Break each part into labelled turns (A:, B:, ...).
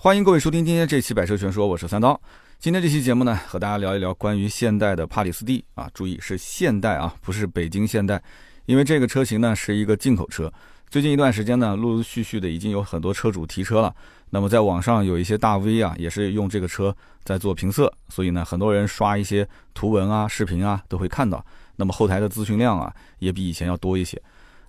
A: 欢迎各位收听今天这期《百车全说》，我是三刀。今天这期节目呢，和大家聊一聊关于现代的帕里斯蒂啊，注意是现代啊，不是北京现代，因为这个车型呢是一个进口车。最近一段时间呢，陆陆续续的已经有很多车主提车了。那么在网上有一些大 V 啊，也是用这个车在做评测，所以呢，很多人刷一些图文啊、视频啊，都会看到。那么后台的咨询量啊，也比以前要多一些。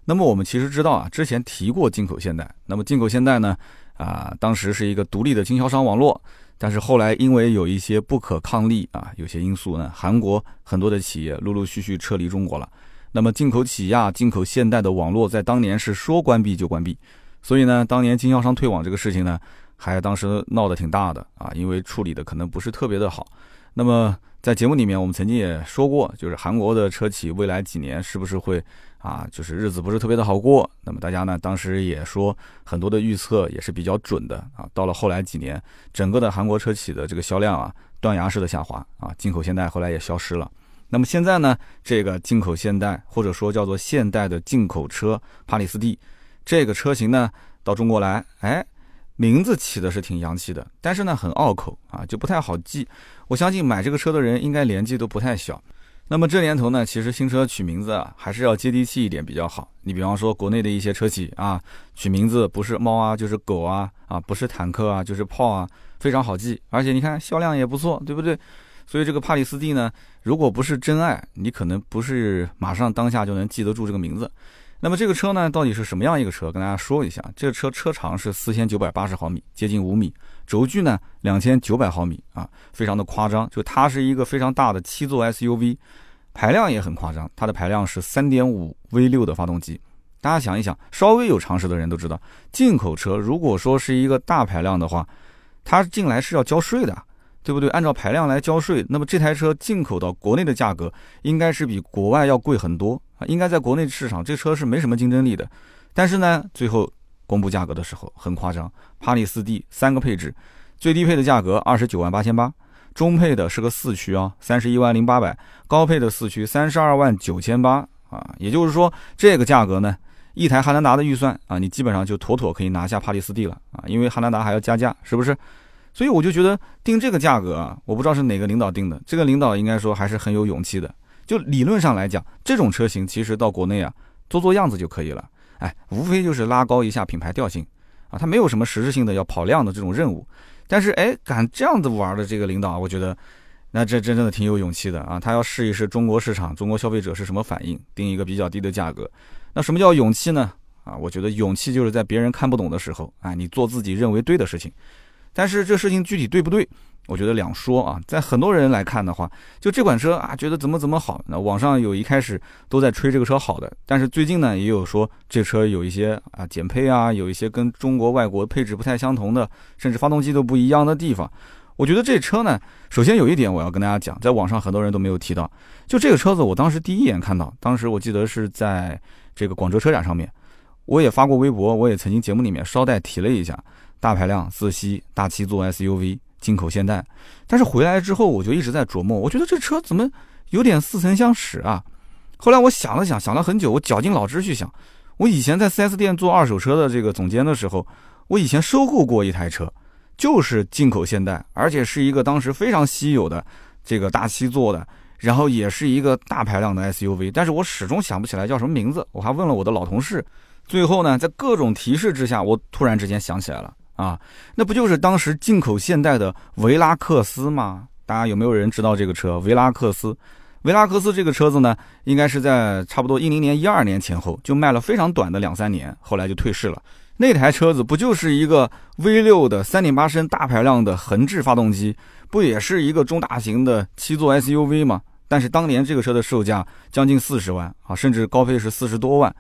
A: 那么我们其实知道啊，之前提过进口现代。那么进口现代呢？啊，当时是一个独立的经销商网络，但是后来因为有一些不可抗力啊，有些因素呢，韩国很多的企业陆陆续续撤离中国了。那么进口起亚、进口现代的网络在当年是说关闭就关闭，所以呢，当年经销商退网这个事情呢，还当时闹得挺大的啊，因为处理的可能不是特别的好。那么在节目里面，我们曾经也说过，就是韩国的车企未来几年是不是会？啊，就是日子不是特别的好过。那么大家呢，当时也说很多的预测也是比较准的啊。到了后来几年，整个的韩国车企的这个销量啊，断崖式的下滑啊。进口现代后来也消失了。那么现在呢，这个进口现代或者说叫做现代的进口车帕里斯蒂，这个车型呢到中国来，哎，名字起的是挺洋气的，但是呢很拗口啊，就不太好记。我相信买这个车的人应该年纪都不太小。那么这年头呢，其实新车取名字啊，还是要接地气一点比较好。你比方说国内的一些车企啊，取名字不是猫啊就是狗啊，啊不是坦克啊就是炮啊，非常好记，而且你看销量也不错，对不对？所以这个帕里斯蒂呢，如果不是真爱，你可能不是马上当下就能记得住这个名字。那么这个车呢，到底是什么样一个车？跟大家说一下，这个车车长是四千九百八十毫米，接近五米，轴距呢两千九百毫米啊，非常的夸张。就它是一个非常大的七座 SUV，排量也很夸张，它的排量是三点五 V 六的发动机。大家想一想，稍微有常识的人都知道，进口车如果说是一个大排量的话，它进来是要交税的。对不对？按照排量来交税，那么这台车进口到国内的价格应该是比国外要贵很多啊！应该在国内市场，这车是没什么竞争力的。但是呢，最后公布价格的时候很夸张，帕里斯蒂三个配置，最低配的价格二十九万八千八，中配的是个四驱啊，三十一万零八百，高配的四驱三十二万九千八啊！也就是说，这个价格呢，一台汉兰达的预算啊，你基本上就妥妥可以拿下帕里斯蒂了啊！因为汉兰达还要加价，是不是？所以我就觉得定这个价格啊，我不知道是哪个领导定的。这个领导应该说还是很有勇气的。就理论上来讲，这种车型其实到国内啊做做样子就可以了。哎，无非就是拉高一下品牌调性啊，他没有什么实质性的要跑量的这种任务。但是哎，敢这样子玩的这个领导，我觉得那这真正的挺有勇气的啊。他要试一试中国市场、中国消费者是什么反应，定一个比较低的价格。那什么叫勇气呢？啊，我觉得勇气就是在别人看不懂的时候，啊，你做自己认为对的事情。但是这事情具体对不对？我觉得两说啊。在很多人来看的话，就这款车啊，觉得怎么怎么好。那网上有一开始都在吹这个车好的，但是最近呢，也有说这车有一些啊减配啊，有一些跟中国外国配置不太相同的，甚至发动机都不一样的地方。我觉得这车呢，首先有一点我要跟大家讲，在网上很多人都没有提到，就这个车子，我当时第一眼看到，当时我记得是在这个广州车展上面，我也发过微博，我也曾经节目里面捎带提了一下。大排量自吸大七座 SUV 进口现代，但是回来之后我就一直在琢磨，我觉得这车怎么有点似曾相识啊？后来我想了想，想了很久，我绞尽脑汁去想，我以前在 4S 店做二手车的这个总监的时候，我以前收购过一台车，就是进口现代，而且是一个当时非常稀有的这个大七座的，然后也是一个大排量的 SUV，但是我始终想不起来叫什么名字，我还问了我的老同事，最后呢，在各种提示之下，我突然之间想起来了。啊，那不就是当时进口现代的维拉克斯吗？大家有没有人知道这个车？维拉克斯，维拉克斯这个车子呢，应该是在差不多一零年、一二年前后就卖了非常短的两三年，后来就退市了。那台车子不就是一个 V 六的三点八升大排量的横置发动机，不也是一个中大型的七座 SUV 吗？但是当年这个车的售价将近四十万啊，甚至高配是四十多万。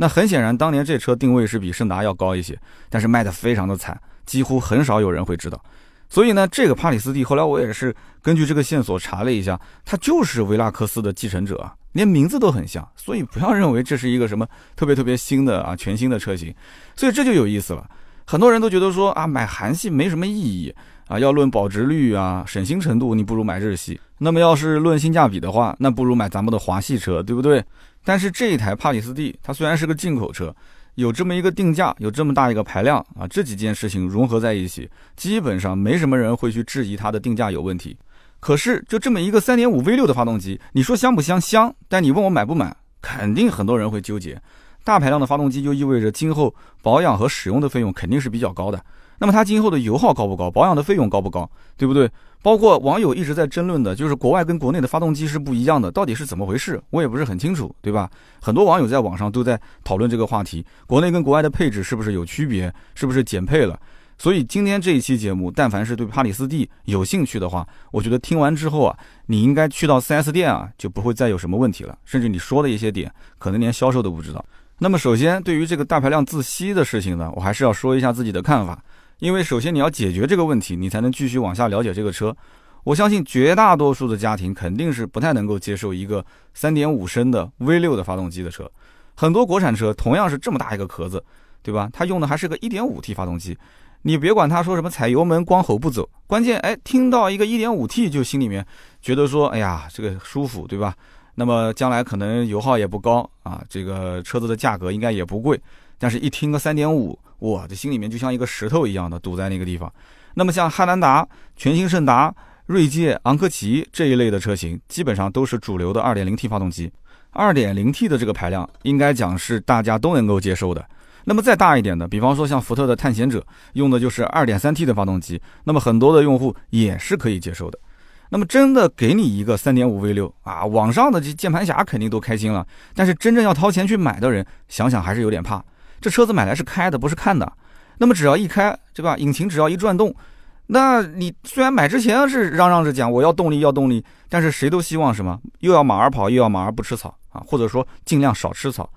A: 那很显然，当年这车定位是比胜达要高一些，但是卖的非常的惨，几乎很少有人会知道。所以呢，这个帕里斯蒂后来我也是根据这个线索查了一下，它就是维拉克斯的继承者啊，连名字都很像。所以不要认为这是一个什么特别特别新的啊全新的车型。所以这就有意思了，很多人都觉得说啊买韩系没什么意义啊，要论保值率啊省心程度，你不如买日系。那么要是论性价比的话，那不如买咱们的华系车，对不对？但是这一台帕里斯蒂，它虽然是个进口车，有这么一个定价，有这么大一个排量啊，这几件事情融合在一起，基本上没什么人会去质疑它的定价有问题。可是就这么一个三点五 V 六的发动机，你说香不香？香。但你问我买不买，肯定很多人会纠结。大排量的发动机就意味着今后保养和使用的费用肯定是比较高的。那么它今后的油耗高不高？保养的费用高不高？对不对？包括网友一直在争论的，就是国外跟国内的发动机是不一样的，到底是怎么回事？我也不是很清楚，对吧？很多网友在网上都在讨论这个话题，国内跟国外的配置是不是有区别？是不是减配了？所以今天这一期节目，但凡是对帕里斯蒂有兴趣的话，我觉得听完之后啊，你应该去到 4S 店啊，就不会再有什么问题了。甚至你说的一些点，可能连销售都不知道。那么首先，对于这个大排量自吸的事情呢，我还是要说一下自己的看法。因为首先你要解决这个问题，你才能继续往下了解这个车。我相信绝大多数的家庭肯定是不太能够接受一个三点五升的 V 六的发动机的车。很多国产车同样是这么大一个壳子，对吧？它用的还是个一点五 T 发动机。你别管他说什么踩油门光吼不走，关键哎听到一个一点五 T 就心里面觉得说，哎呀这个舒服，对吧？那么将来可能油耗也不高啊，这个车子的价格应该也不贵。但是，一听个三点五。哇，这心里面就像一个石头一样的堵在那个地方。那么像汉兰达、全新胜达、锐界、昂科旗这一类的车型，基本上都是主流的 2.0T 发动机。2.0T 的这个排量，应该讲是大家都能够接受的。那么再大一点的，比方说像福特的探险者，用的就是 2.3T 的发动机，那么很多的用户也是可以接受的。那么真的给你一个 3.5V6 啊，网上的这键盘侠肯定都开心了，但是真正要掏钱去买的人，想想还是有点怕。这车子买来是开的，不是看的。那么只要一开，对吧？引擎只要一转动，那你虽然买之前是嚷嚷着讲我要动力要动力，但是谁都希望什么？又要马儿跑，又要马儿不吃草啊，或者说尽量少吃草。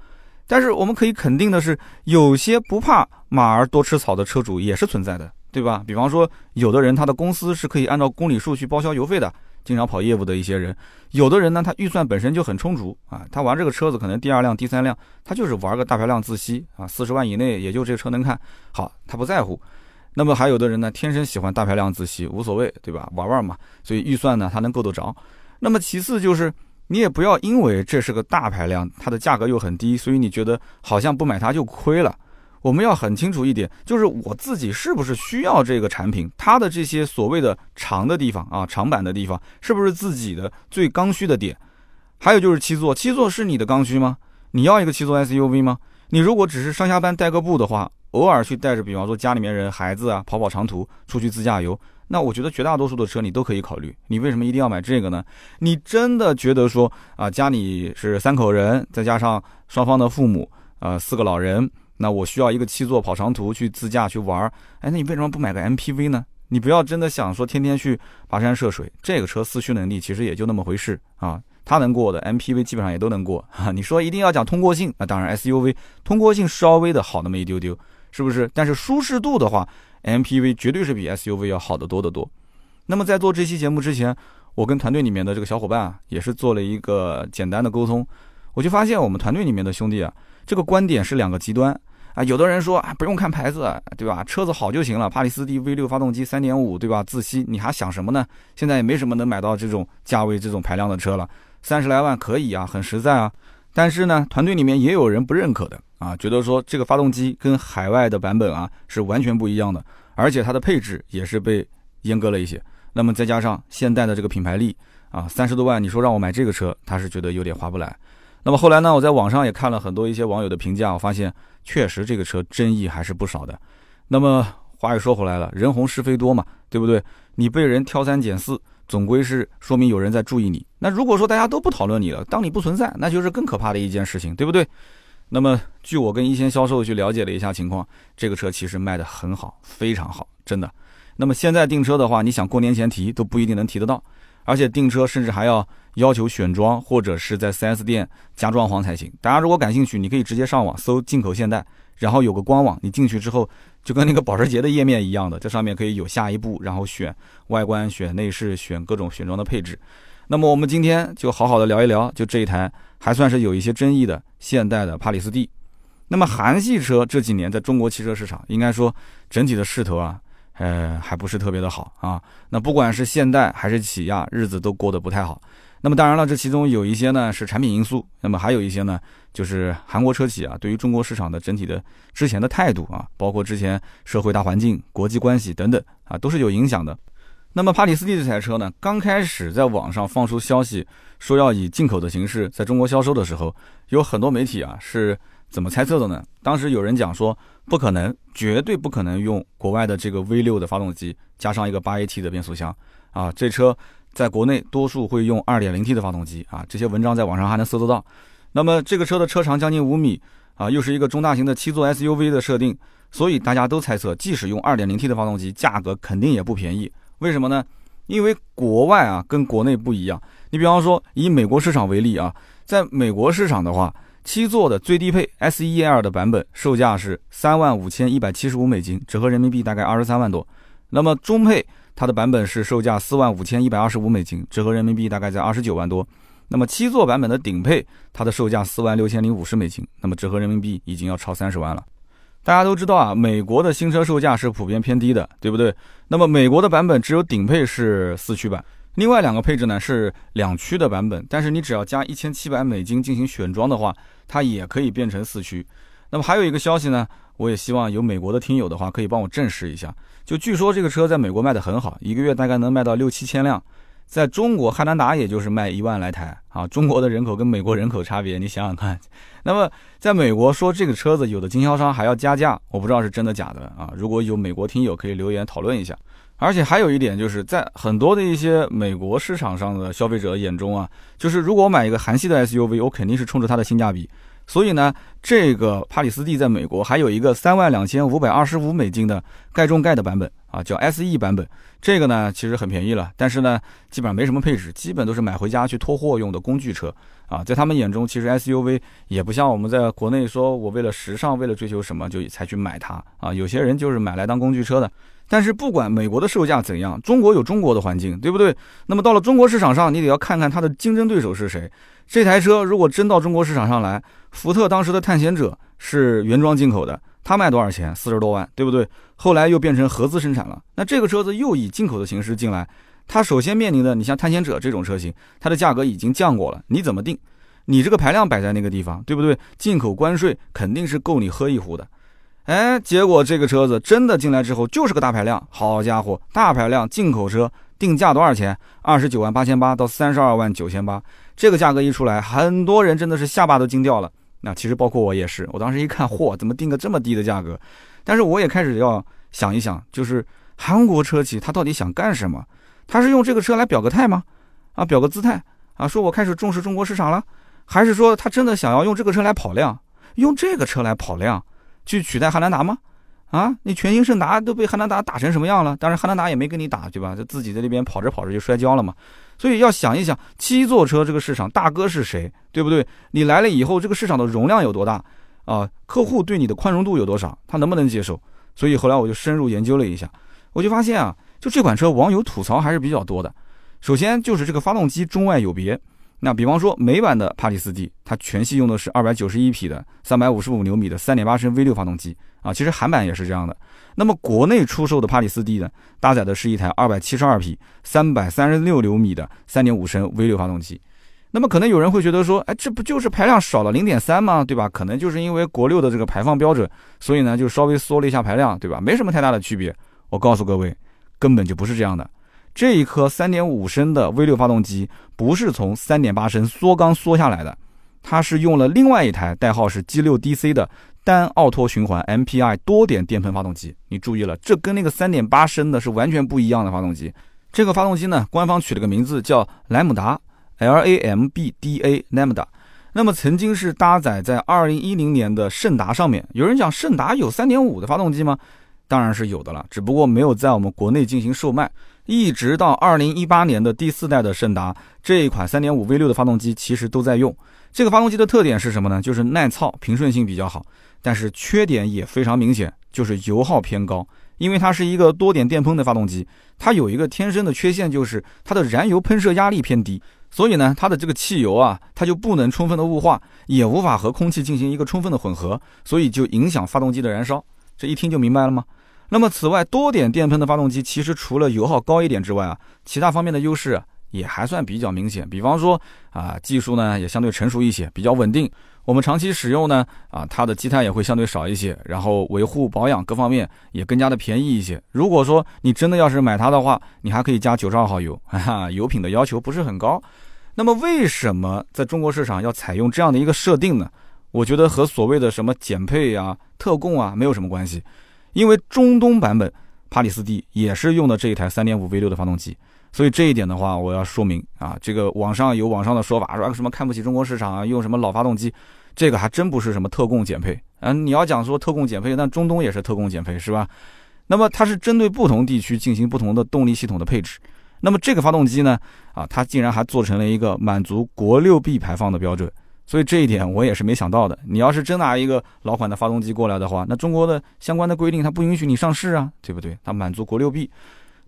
A: 但是我们可以肯定的是，有些不怕马儿多吃草的车主也是存在的，对吧？比方说，有的人他的公司是可以按照公里数去报销油费的。经常跑业务的一些人，有的人呢，他预算本身就很充足啊，他玩这个车子可能第二辆、第三辆，他就是玩个大排量自吸啊，四十万以内也就这车能看好，他不在乎。那么还有的人呢，天生喜欢大排量自吸，无所谓，对吧？玩玩嘛，所以预算呢，他能够得着。那么其次就是，你也不要因为这是个大排量，它的价格又很低，所以你觉得好像不买它就亏了。我们要很清楚一点，就是我自己是不是需要这个产品，它的这些所谓的长的地方啊，长板的地方，是不是自己的最刚需的点？还有就是七座，七座是你的刚需吗？你要一个七座 SUV 吗？你如果只是上下班带个步的话，偶尔去带着，比方说家里面人、孩子啊，跑跑长途，出去自驾游，那我觉得绝大多数的车你都可以考虑。你为什么一定要买这个呢？你真的觉得说啊，家里是三口人，再加上双方的父母，呃，四个老人。那我需要一个七座跑长途去自驾去玩儿，哎，那你为什么不买个 MPV 呢？你不要真的想说天天去跋山涉水，这个车四驱能力其实也就那么回事啊，它能过的 MPV 基本上也都能过哈。你说一定要讲通过性，那当然 SUV 通过性稍微的好那么一丢丢，是不是？但是舒适度的话，MPV 绝对是比 SUV 要好得多得多。那么在做这期节目之前，我跟团队里面的这个小伙伴啊，也是做了一个简单的沟通，我就发现我们团队里面的兄弟啊，这个观点是两个极端。啊，有的人说啊，不用看牌子，对吧？车子好就行了。帕里斯蒂 V6 发动机，三点五，对吧？自吸，你还想什么呢？现在也没什么能买到这种价位、这种排量的车了，三十来万可以啊，很实在啊。但是呢，团队里面也有人不认可的啊，觉得说这个发动机跟海外的版本啊是完全不一样的，而且它的配置也是被阉割了一些。那么再加上现代的这个品牌力啊，三十多万，你说让我买这个车，他是觉得有点划不来。那么后来呢，我在网上也看了很多一些网友的评价，我发现。确实，这个车争议还是不少的。那么话又说回来了，人红是非多嘛，对不对？你被人挑三拣四，总归是说明有人在注意你。那如果说大家都不讨论你了，当你不存在，那就是更可怕的一件事情，对不对？那么据我跟一线销售去了解了一下情况，这个车其实卖得很好，非常好，真的。那么现在订车的话，你想过年前提都不一定能提得到，而且订车甚至还要。要求选装或者是在 4S 店加装潢才行。大家如果感兴趣，你可以直接上网搜“进口现代”，然后有个官网，你进去之后就跟那个保时捷的页面一样的，这上面可以有下一步，然后选外观、选内饰、选各种选装的配置。那么我们今天就好好的聊一聊，就这一台还算是有一些争议的现代的帕里斯蒂。那么韩系车这几年在中国汽车市场，应该说整体的势头啊，呃，还不是特别的好啊。那不管是现代还是起亚，日子都过得不太好。那么当然了，这其中有一些呢是产品因素，那么还有一些呢就是韩国车企啊对于中国市场的整体的之前的态度啊，包括之前社会大环境、国际关系等等啊，都是有影响的。那么帕里斯蒂这台车呢，刚开始在网上放出消息说要以进口的形式在中国销售的时候，有很多媒体啊是怎么猜测的呢？当时有人讲说不可能，绝对不可能用国外的这个 V6 的发动机加上一个 8AT 的变速箱啊，这车。在国内，多数会用 2.0T 的发动机啊，这些文章在网上还能搜得到。那么这个车的车长将近五米啊，又是一个中大型的七座 SUV 的设定，所以大家都猜测，即使用 2.0T 的发动机，价格肯定也不便宜。为什么呢？因为国外啊跟国内不一样。你比方说以美国市场为例啊，在美国市场的话，七座的最低配 S1L 的版本售价是三万五千一百七十五美金，折合人民币大概二十三万多。那么中配。它的版本是售价四万五千一百二十五美金，折合人民币大概在二十九万多。那么七座版本的顶配，它的售价四万六千零五十美金，那么折合人民币已经要超三十万了。大家都知道啊，美国的新车售价是普遍偏低的，对不对？那么美国的版本只有顶配是四驱版，另外两个配置呢是两驱的版本，但是你只要加一千七百美金进行选装的话，它也可以变成四驱。那么还有一个消息呢，我也希望有美国的听友的话可以帮我证实一下。就据说这个车在美国卖的很好，一个月大概能卖到六七千辆，在中国汉兰达也就是卖一万来台啊。中国的人口跟美国人口差别，你想想看。那么在美国说这个车子有的经销商还要加价，我不知道是真的假的啊。如果有美国听友可以留言讨论一下。而且还有一点就是在很多的一些美国市场上的消费者眼中啊，就是如果我买一个韩系的 SUV，我肯定是冲着它的性价比。所以呢，这个帕里斯蒂在美国还有一个三万两千五百二十五美金的盖中盖的版本啊，叫 SE 版本。这个呢其实很便宜了，但是呢基本上没什么配置，基本都是买回家去拖货用的工具车啊。在他们眼中，其实 SUV 也不像我们在国内说我为了时尚，为了追求什么就才去买它啊。有些人就是买来当工具车的。但是不管美国的售价怎样，中国有中国的环境，对不对？那么到了中国市场上，你得要看看它的竞争对手是谁。这台车如果真到中国市场上来，福特当时的探险者是原装进口的，它卖多少钱？四十多万，对不对？后来又变成合资生产了，那这个车子又以进口的形式进来，它首先面临的，你像探险者这种车型，它的价格已经降过了，你怎么定？你这个排量摆在那个地方，对不对？进口关税肯定是够你喝一壶的。哎，结果这个车子真的进来之后就是个大排量，好家伙，大排量进口车定价多少钱？二十九万八千八到三十二万九千八，这个价格一出来，很多人真的是下巴都惊掉了。那其实包括我也是，我当时一看，嚯，怎么定个这么低的价格？但是我也开始要想一想，就是韩国车企他到底想干什么？他是用这个车来表个态吗？啊，表个姿态啊，说我开始重视中国市场了，还是说他真的想要用这个车来跑量？用这个车来跑量？去取代汉兰达吗？啊，你全新胜达都被汉兰达打成什么样了？当然，汉兰达也没跟你打，对吧？就自己在那边跑着跑着就摔跤了嘛。所以要想一想，七座车这个市场大哥是谁，对不对？你来了以后，这个市场的容量有多大啊？客户对你的宽容度有多少？他能不能接受？所以后来我就深入研究了一下，我就发现啊，就这款车网友吐槽还是比较多的。首先就是这个发动机中外有别。那比方说美版的帕里斯蒂，它全系用的是二百九十一匹的三百五十五牛米的三点八升 V 六发动机啊，其实韩版也是这样的。那么国内出售的帕里斯蒂呢，搭载的是一台二百七十二匹三百三十六牛米的三点五升 V 六发动机。那么可能有人会觉得说，哎，这不就是排量少了零点三吗？对吧？可能就是因为国六的这个排放标准，所以呢就稍微缩了一下排量，对吧？没什么太大的区别。我告诉各位，根本就不是这样的。这一颗3.5升的 V6 发动机不是从3.8升缩缸缩下来的，它是用了另外一台代号是 G6DC 的单奥托循环 MPI 多点电喷发动机。你注意了，这跟那个3.8升的是完全不一样的发动机。这个发动机呢，官方取了个名字叫莱姆达 （LAMBDA Lambda）。那么曾经是搭载在2010年的胜达上面。有人讲胜达有3.5的发动机吗？当然是有的了，只不过没有在我们国内进行售卖。一直到二零一八年的第四代的胜达这一款三点五 V 六的发动机，其实都在用。这个发动机的特点是什么呢？就是耐操、平顺性比较好。但是缺点也非常明显，就是油耗偏高。因为它是一个多点电喷的发动机，它有一个天生的缺陷，就是它的燃油喷射压力偏低。所以呢，它的这个汽油啊，它就不能充分的雾化，也无法和空气进行一个充分的混合，所以就影响发动机的燃烧。这一听就明白了吗？那么，此外，多点电喷的发动机其实除了油耗高一点之外啊，其他方面的优势也还算比较明显。比方说啊，技术呢也相对成熟一些，比较稳定。我们长期使用呢，啊，它的积碳也会相对少一些，然后维护保养各方面也更加的便宜一些。如果说你真的要是买它的话，你还可以加九十二号油，哈哈，油品的要求不是很高。那么为什么在中国市场要采用这样的一个设定呢？我觉得和所谓的什么减配啊、特供啊没有什么关系，因为中东版本帕里斯蒂也是用的这一台三点五 V 六的发动机。所以这一点的话，我要说明啊，这个网上有网上的说法，说什么看不起中国市场啊，用什么老发动机，这个还真不是什么特供减配。嗯，你要讲说特供减配，那中东也是特供减配，是吧？那么它是针对不同地区进行不同的动力系统的配置。那么这个发动机呢，啊，它竟然还做成了一个满足国六 B 排放的标准。所以这一点我也是没想到的。你要是真拿一个老款的发动机过来的话，那中国的相关的规定它不允许你上市啊，对不对？它满足国六 B。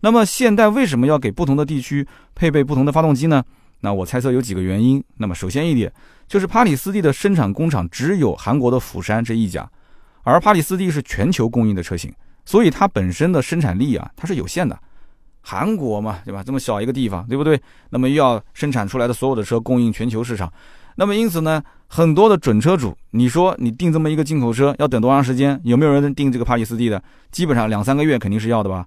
A: 那么现代为什么要给不同的地区配备不同的发动机呢？那我猜测有几个原因。那么首先一点就是帕里斯蒂的生产工厂只有韩国的釜山这一家，而帕里斯蒂是全球供应的车型，所以它本身的生产力啊它是有限的。韩国嘛，对吧？这么小一个地方，对不对？那么又要生产出来的所有的车供应全球市场，那么因此呢，很多的准车主，你说你订这么一个进口车要等多长时间？有没有人订这个帕里斯蒂的？基本上两三个月肯定是要的吧。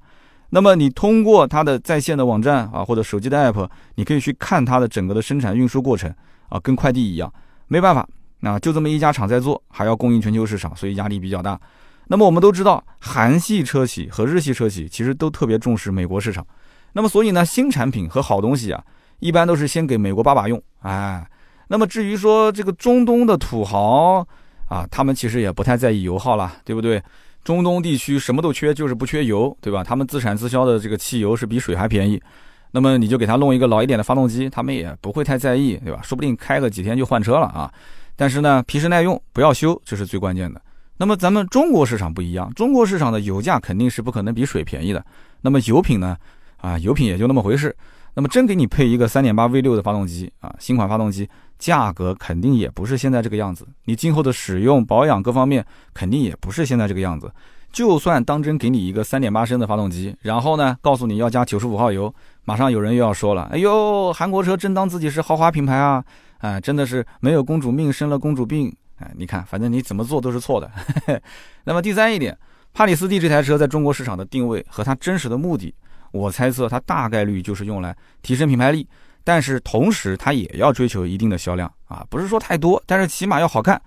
A: 那么你通过它的在线的网站啊，或者手机的 app，你可以去看它的整个的生产运输过程啊，跟快递一样。没办法，啊，就这么一家厂在做，还要供应全球市场，所以压力比较大。那么我们都知道，韩系车企和日系车企其实都特别重视美国市场。那么所以呢，新产品和好东西啊，一般都是先给美国爸爸用。哎，那么至于说这个中东的土豪啊，他们其实也不太在意油耗了，对不对？中东地区什么都缺，就是不缺油，对吧？他们自产自销的这个汽油是比水还便宜。那么你就给他弄一个老一点的发动机，他们也不会太在意，对吧？说不定开个几天就换车了啊。但是呢，皮实耐用，不要修，这是最关键的。那么咱们中国市场不一样，中国市场的油价肯定是不可能比水便宜的。那么油品呢？啊，油品也就那么回事。那么真给你配一个三点八 V 六的发动机啊，新款发动机。价格肯定也不是现在这个样子，你今后的使用保养各方面肯定也不是现在这个样子。就算当真给你一个三点八升的发动机，然后呢，告诉你要加九十五号油，马上有人又要说了：“哎呦，韩国车真当自己是豪华品牌啊！哎，真的是没有公主命生了公主病。”哎，你看，反正你怎么做都是错的。那么第三一点，帕里斯蒂这台车在中国市场的定位和它真实的目的，我猜测它大概率就是用来提升品牌力。但是同时，它也要追求一定的销量啊，不是说太多，但是起码要好看，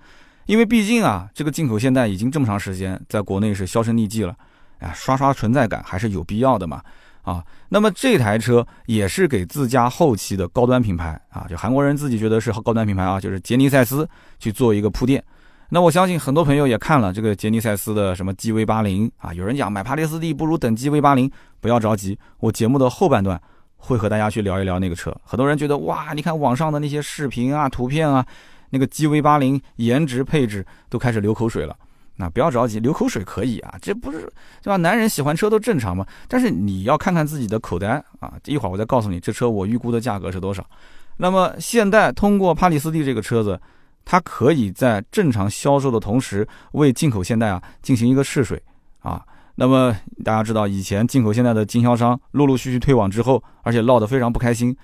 A: 因为毕竟啊，这个进口现代已经这么长时间在国内是销声匿迹了，哎，刷刷存在感还是有必要的嘛，啊，那么这台车也是给自家后期的高端品牌啊，就韩国人自己觉得是高端品牌啊，就是杰尼赛斯去做一个铺垫。那我相信很多朋友也看了这个杰尼赛斯的什么 GV 八零啊，有人讲买帕列斯蒂不如等 GV 八零，不要着急，我节目的后半段。会和大家去聊一聊那个车，很多人觉得哇，你看网上的那些视频啊、图片啊，那个 GV 八零颜值配置都开始流口水了。那不要着急，流口水可以啊，这不是对吧？男人喜欢车都正常嘛。但是你要看看自己的口袋啊。一会儿我再告诉你，这车我预估的价格是多少。那么现代通过帕里斯蒂这个车子，它可以在正常销售的同时，为进口现代啊进行一个试水啊。那么大家知道，以前进口现代的经销商陆陆续续退网之后，而且闹得非常不开心。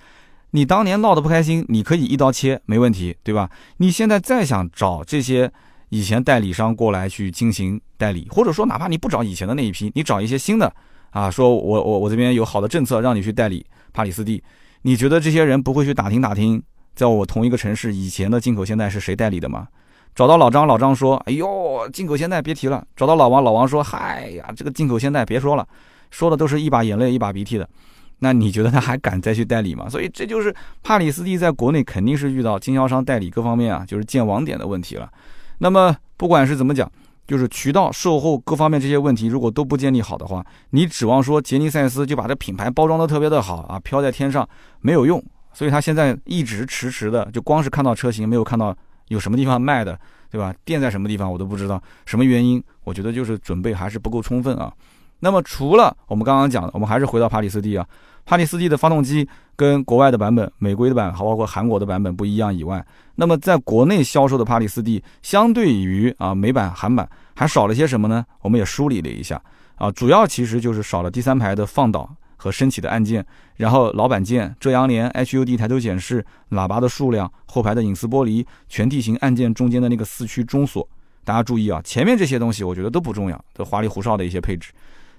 A: 你当年闹得不开心，你可以一刀切，没问题，对吧？你现在再想找这些以前代理商过来去进行代理，或者说哪怕你不找以前的那一批，你找一些新的啊，说我我我这边有好的政策让你去代理帕里斯蒂，你觉得这些人不会去打听打听，在我同一个城市以前的进口现代是谁代理的吗？找到老张，老张说：“哎呦，进口现代别提了。”找到老王，老王说：“嗨呀，这个进口现代别说了，说的都是一把眼泪一把鼻涕的。”那你觉得他还敢再去代理吗？所以这就是帕里斯蒂在国内肯定是遇到经销商代理各方面啊，就是建网点的问题了。那么不管是怎么讲，就是渠道、售后各方面这些问题如果都不建立好的话，你指望说杰尼赛斯就把这品牌包装的特别的好啊，飘在天上没有用。所以他现在一直迟迟的，就光是看到车型，没有看到。有什么地方卖的，对吧？店在什么地方我都不知道，什么原因？我觉得就是准备还是不够充分啊。那么除了我们刚刚讲的，我们还是回到帕里斯蒂啊。帕里斯蒂的发动机跟国外的版本、美规的版，还包括韩国的版本不一样以外，那么在国内销售的帕里斯蒂，相对于啊美版、韩版还少了些什么呢？我们也梳理了一下啊，主要其实就是少了第三排的放倒，和升起的按键，然后老板键、遮阳帘、HUD 抬头显示、喇叭的数量、后排的隐私玻璃、全地形按键中间的那个四驱中锁。大家注意啊，前面这些东西我觉得都不重要，都花里胡哨的一些配置。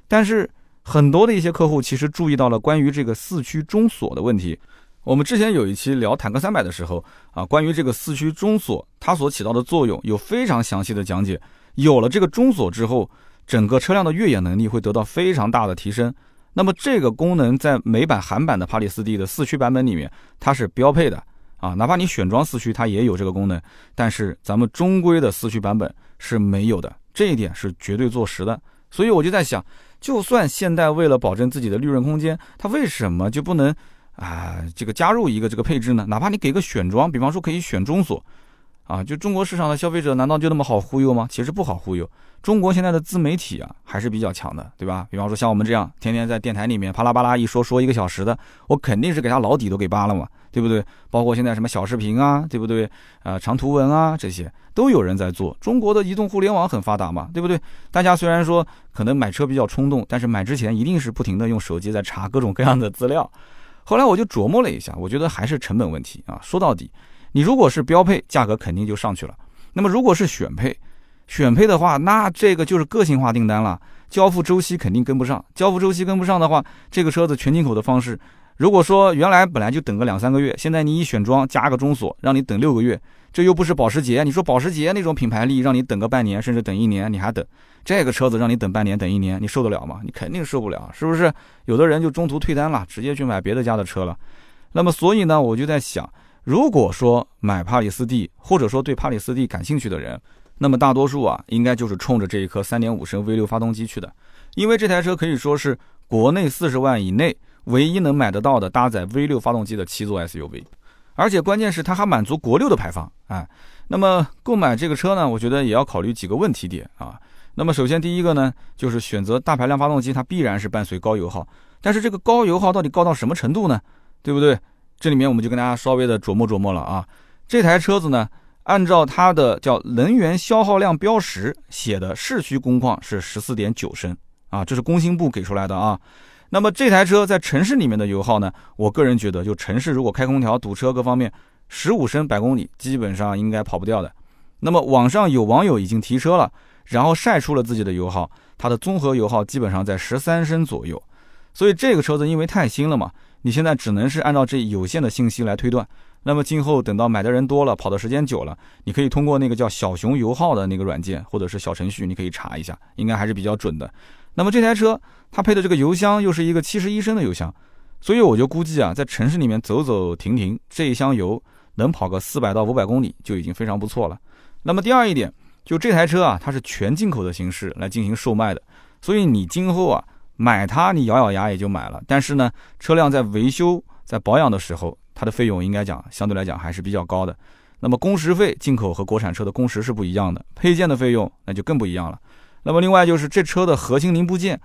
A: 但是很多的一些客户其实注意到了关于这个四驱中锁的问题。我们之前有一期聊坦克三百的时候啊，关于这个四驱中锁它所起到的作用有非常详细的讲解。有了这个中锁之后，整个车辆的越野能力会得到非常大的提升。那么这个功能在美版、韩版的帕里斯蒂的四驱版本里面，它是标配的啊。哪怕你选装四驱，它也有这个功能。但是咱们中规的四驱版本是没有的，这一点是绝对坐实的。所以我就在想，就算现代为了保证自己的利润空间，它为什么就不能啊这个加入一个这个配置呢？哪怕你给个选装，比方说可以选中锁。啊，就中国市场的消费者难道就那么好忽悠吗？其实不好忽悠。中国现在的自媒体啊还是比较强的，对吧？比方说像我们这样天天在电台里面啪啦啪啦一说说一个小时的，我肯定是给他老底都给扒了嘛，对不对？包括现在什么小视频啊，对不对？呃，长图文啊，这些都有人在做。中国的移动互联网很发达嘛，对不对？大家虽然说可能买车比较冲动，但是买之前一定是不停的用手机在查各种各样的资料。后来我就琢磨了一下，我觉得还是成本问题啊。说到底。你如果是标配，价格肯定就上去了。那么如果是选配，选配的话，那这个就是个性化订单了，交付周期肯定跟不上。交付周期跟不上的话，这个车子全进口的方式，如果说原来本来就等个两三个月，现在你一选装加个中锁，让你等六个月，这又不是保时捷。你说保时捷那种品牌力，让你等个半年甚至等一年，你还等这个车子让你等半年等一年，你受得了吗？你肯定受不了，是不是？有的人就中途退单了，直接去买别的家的车了。那么所以呢，我就在想。如果说买帕里斯蒂，或者说对帕里斯蒂感兴趣的人，那么大多数啊，应该就是冲着这一颗3.5升 V6 发动机去的，因为这台车可以说是国内四十万以内唯一能买得到的搭载 V6 发动机的七座 SUV，而且关键是它还满足国六的排放啊。那么购买这个车呢，我觉得也要考虑几个问题点啊。那么首先第一个呢，就是选择大排量发动机，它必然是伴随高油耗，但是这个高油耗到底高到什么程度呢？对不对？这里面我们就跟大家稍微的琢磨琢磨了啊，这台车子呢，按照它的叫能源消耗量标识写的市区工况是十四点九升啊，这是工信部给出来的啊。那么这台车在城市里面的油耗呢，我个人觉得就城市如果开空调堵车各方面，十五升百公里基本上应该跑不掉的。那么网上有网友已经提车了，然后晒出了自己的油耗，它的综合油耗基本上在十三升左右。所以这个车子因为太新了嘛。你现在只能是按照这有限的信息来推断，那么今后等到买的人多了，跑的时间久了，你可以通过那个叫小熊油耗的那个软件或者是小程序，你可以查一下，应该还是比较准的。那么这台车它配的这个油箱又是一个七十一升的油箱，所以我就估计啊，在城市里面走走停停，这一箱油能跑个四百到五百公里就已经非常不错了。那么第二一点，就这台车啊，它是全进口的形式来进行售卖的，所以你今后啊。买它，你咬咬牙也就买了。但是呢，车辆在维修、在保养的时候，它的费用应该讲相对来讲还是比较高的。那么工时费，进口和国产车的工时是不一样的，配件的费用那就更不一样了。那么另外就是这车的核心零部件，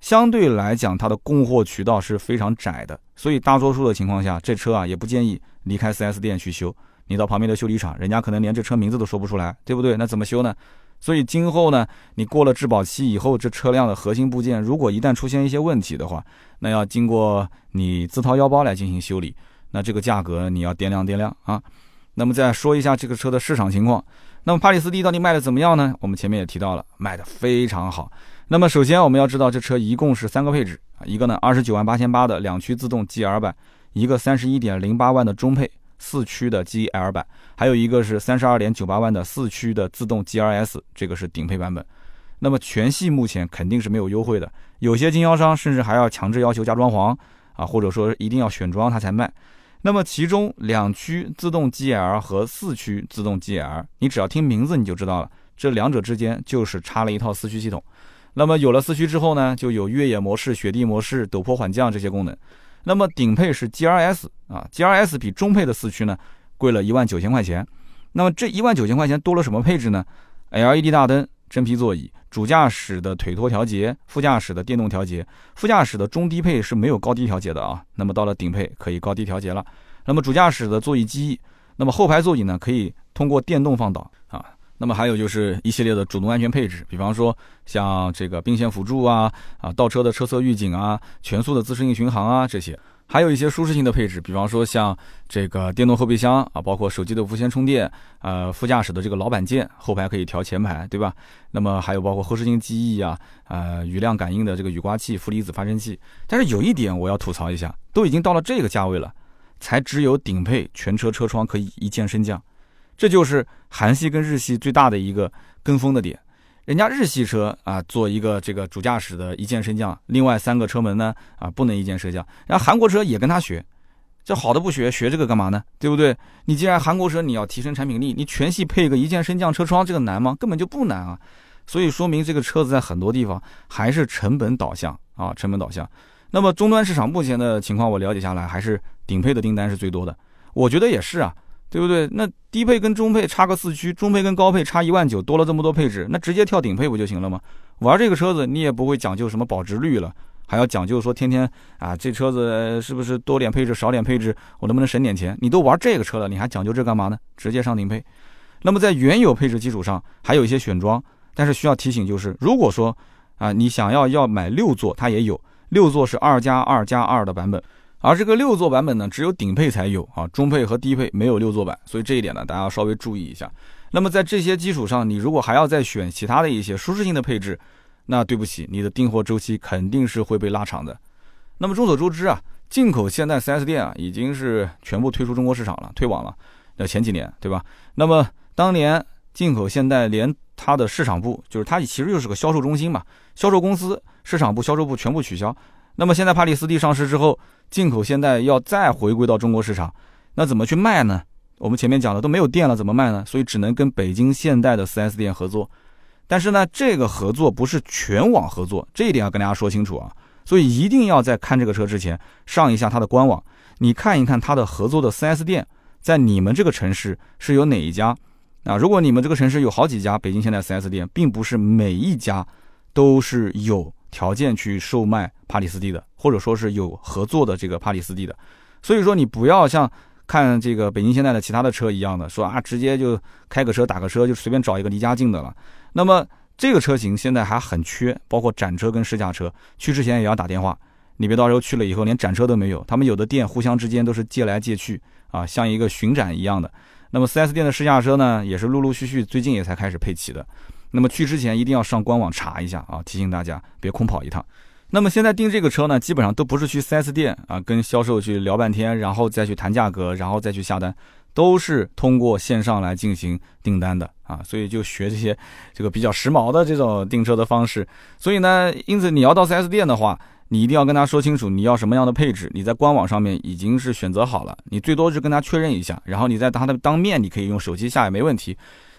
A: 相对来讲它的供货渠道是非常窄的，所以大多数的情况下，这车啊也不建议离开 4S 店去修。你到旁边的修理厂，人家可能连这车名字都说不出来，对不对？那怎么修呢？所以今后呢，你过了质保期以后，这车辆的核心部件如果一旦出现一些问题的话，那要经过你自掏腰包来进行修理，那这个价格你要掂量掂量啊。那么再说一下这个车的市场情况，那么帕里斯蒂到底卖的怎么样呢？我们前面也提到了，卖的非常好。那么首先我们要知道，这车一共是三个配置啊，一个呢二十九万八千八的两驱自动 GL 版，一个三十一点零八万的中配。四驱的 GL 版，还有一个是三十二点九八万的四驱的自动 GRS，这个是顶配版本。那么全系目前肯定是没有优惠的，有些经销商甚至还要强制要求加装潢啊，或者说一定要选装它才卖。那么其中两驱自动 GL 和四驱自动 GL，你只要听名字你就知道了，这两者之间就是差了一套四驱系统。那么有了四驱之后呢，就有越野模式、雪地模式、陡坡缓降这些功能。那么顶配是 GRS 啊，GRS 比中配的四驱呢贵了一万九千块钱。那么这一万九千块钱多了什么配置呢？LED 大灯、真皮座椅、主驾驶的腿托调节、副驾驶的电动调节。副驾驶的中低配是没有高低调节的啊。那么到了顶配可以高低调节了。那么主驾驶的座椅记忆，那么后排座椅呢可以通过电动放倒。那么还有就是一系列的主动安全配置，比方说像这个并线辅助啊，啊倒车的车侧预警啊，全速的自适应巡航啊这些，还有一些舒适性的配置，比方说像这个电动后备箱啊，包括手机的无线充电，呃副驾驶的这个老板键，后排可以调前排，对吧？那么还有包括后视镜记忆啊，呃雨量感应的这个雨刮器、负离子发生器。但是有一点我要吐槽一下，都已经到了这个价位了，才只有顶配全车车窗可以一键升降。这就是韩系跟日系最大的一个跟风的点，人家日系车啊做一个这个主驾驶的一键升降，另外三个车门呢啊不能一键升降，然后韩国车也跟他学，这好的不学，学这个干嘛呢？对不对？你既然韩国车你要提升产品力，你全系配个一键升降车窗，这个难吗？根本就不难啊，所以说明这个车子在很多地方还是成本导向啊，成本导向。那么终端市场目前的情况我了解下来，还是顶配的订单是最多的，我觉得也是啊。对不对？那低配跟中配差个四驱，中配跟高配差一万九，多了这么多配置，那直接跳顶配不就行了吗？玩这个车子，你也不会讲究什么保值率了，还要讲究说天天啊，这车子是不是多点配置少点配置，我能不能省点钱？你都玩这个车了，你还讲究这干嘛呢？直接上顶配。那么在原有配置基础上，还有一些选装，但是需要提醒就是，如果说啊，你想要要买六座，它也有六座是二加二加二的版本。而这个六座版本呢，只有顶配才有啊，中配和低配没有六座版，所以这一点呢，大家要稍微注意一下。那么在这些基础上，你如果还要再选其他的一些舒适性的配置，那对不起，你的订货周期肯定是会被拉长的。那么众所周知啊，进口现代 4S 店啊，已经是全部退出中国市场了，退网了。那前几年对吧？那么当年进口现代连它的市场部，就是它其实就是个销售中心嘛，销售公司、市场部、销售部全部取消。那么现在帕里斯蒂上市之后，进口现代要再回归到中国市场，那怎么去卖呢？我们前面讲的都没有店了，怎么卖呢？所以只能跟北京现代的 4S 店合作。但是呢，这个合作不是全网合作，这一点要跟大家说清楚啊。所以一定要在看这个车之前上一下它的官网，你看一看它的合作的 4S 店在你们这个城市是有哪一家啊？如果你们这个城市有好几家北京现代 4S 店，并不是每一家都是有。条件去售卖帕里斯蒂的，或者说是有合作的这个帕里斯蒂的，所以说你不要像看这个北京现代的其他的车一样的说啊，直接就开个车打个车就随便找一个离家近的了。那么这个车型现在还很缺，包括展车跟试驾车，去之前也要打电话，你别到时候去了以后连展车都没有。他们有的店互相之间都是借来借去啊，像一个巡展一样的。那么 4S 店的试驾车呢，也是陆陆续续最近也才开始配齐的。那么去之前一定要上官网查一下啊！提醒大家别空跑一趟。那么现在订这个车呢，基本上都不是去 4S 店啊，跟销售去聊半天，然后再去谈价格，然后再去下单，都是通过线上来进行订单的啊。所以就学这些这个比较时髦的这种订车的方式。所以呢，因此你要到 4S 店的话，你一定要跟他说清楚你要什么样的配置，你在官网上面已经是选择好了，你最多是跟他确认一下，然后你在他的当面你可以用手机下也没问题。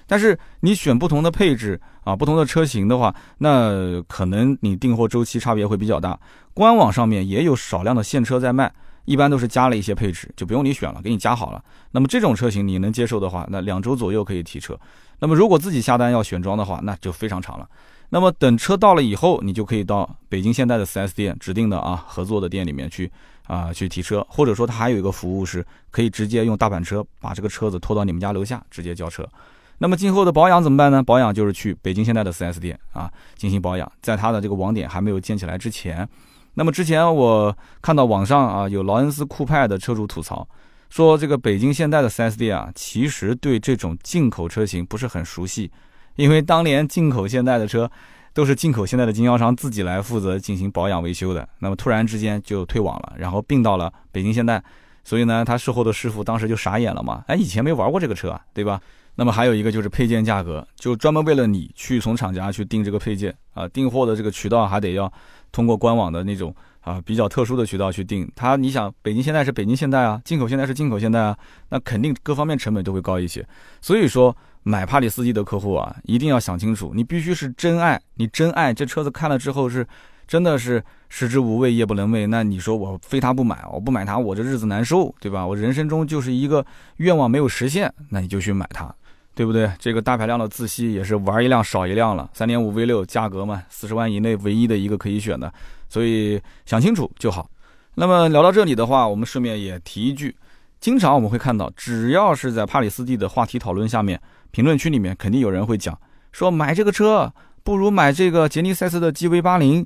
A: 但是你选不同的配置啊，不同的车型的话，那可能你订货周期差别会比较大。官网上面也有少量的现车在卖，一般都是加了一些配置，就不用你选了，给你加好了。那么这种车型你能接受的话，那两周左右可以提车。那么如果自己下单要选装的话，那就非常长了。那么等车到了以后，你就可以到北京现代的 4S 店指定的啊合作的店里面去啊去提车，或者说它还有一个服务是可以直接用大板车把这个车子拖到你们家楼下直接交车。那么今后的保养怎么办呢？保养就是去北京现代的 4S 店啊进行保养，在它的这个网点还没有建起来之前。那么之前我看到网上啊有劳恩斯酷派的车主吐槽，说这个北京现代的 4S 店啊其实对这种进口车型不是很熟悉，因为当年进口现代的车都是进口现代的经销商自己来负责进行保养维修的。那么突然之间就退网了，然后并到了北京现代，所以呢他售后的师傅当时就傻眼了嘛，哎以前没玩过这个车啊，对吧？那么还有一个就是配件价格，就专门为了你去从厂家去订这个配件啊，订货的这个渠道还得要通过官网的那种啊比较特殊的渠道去订。它你想，北京现代是北京现代啊，进口现代是进口现代啊，那肯定各方面成本都会高一些。所以说买帕里斯蒂的客户啊，一定要想清楚，你必须是真爱，你真爱这车子看了之后是真的是食之无味夜不能寐。那你说我非它不买，我不买它我这日子难受，对吧？我人生中就是一个愿望没有实现，那你就去买它。对不对？这个大排量的自吸也是玩一辆少一辆了。三点五 V 六价格嘛，四十万以内唯一的一个可以选的，所以想清楚就好。那么聊到这里的话，我们顺便也提一句，经常我们会看到，只要是在帕里斯蒂的话题讨论下面，评论区里面肯定有人会讲说买这个车不如买这个杰尼赛斯的 GV 八零。